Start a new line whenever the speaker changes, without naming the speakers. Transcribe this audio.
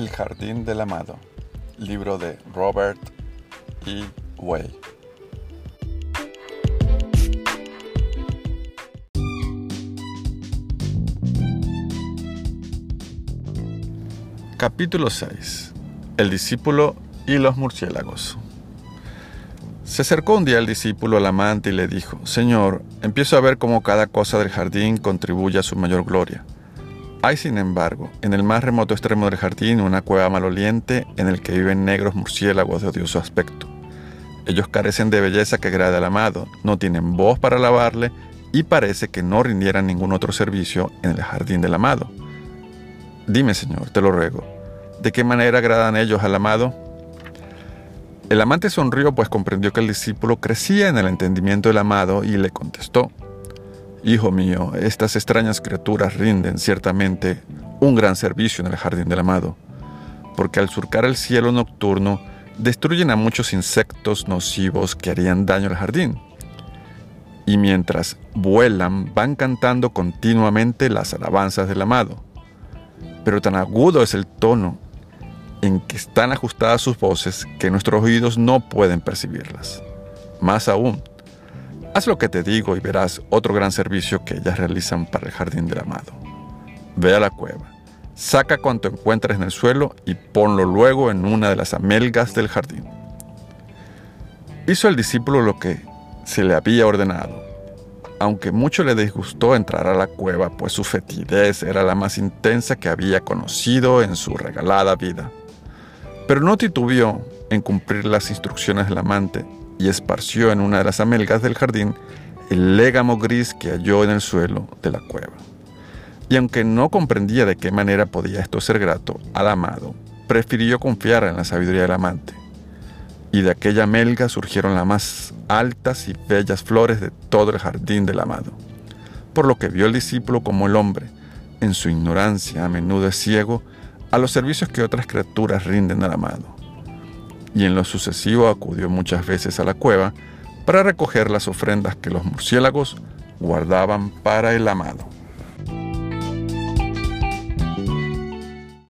El Jardín del Amado, libro de Robert E. Way. Capítulo 6. El discípulo y los murciélagos. Se acercó un día el discípulo al amante y le dijo, Señor, empiezo a ver cómo cada cosa del jardín contribuye a su mayor gloria. Hay, sin embargo, en el más remoto extremo del jardín una cueva maloliente en el que viven negros murciélagos de odioso aspecto. Ellos carecen de belleza que agrade al amado, no tienen voz para alabarle y parece que no rindieran ningún otro servicio en el jardín del amado. Dime, Señor, te lo ruego, ¿de qué manera agradan ellos al amado? El amante sonrió pues comprendió que el discípulo crecía en el entendimiento del amado y le contestó, Hijo mío, estas extrañas criaturas rinden ciertamente un gran servicio en el jardín del amado, porque al surcar el cielo nocturno destruyen a muchos insectos nocivos que harían daño al jardín. Y mientras vuelan van cantando continuamente las alabanzas del amado. Pero tan agudo es el tono en que están ajustadas sus voces que nuestros oídos no pueden percibirlas. Más aún, Haz lo que te digo y verás otro gran servicio que ellas realizan para el jardín del amado. Ve a la cueva, saca cuanto encuentres en el suelo y ponlo luego en una de las amelgas del jardín. Hizo el discípulo lo que se le había ordenado, aunque mucho le disgustó entrar a la cueva, pues su fetidez era la más intensa que había conocido en su regalada vida. Pero no titubeó en cumplir las instrucciones del amante y esparció en una de las amelgas del jardín el légamo gris que halló en el suelo de la cueva. Y aunque no comprendía de qué manera podía esto ser grato al amado, prefirió confiar en la sabiduría del amante. Y de aquella amelga surgieron las más altas y bellas flores de todo el jardín del amado. Por lo que vio el discípulo como el hombre, en su ignorancia a menudo es ciego, a los servicios que otras criaturas rinden al amado y en lo sucesivo acudió muchas veces a la cueva para recoger las ofrendas que los murciélagos guardaban para el amado.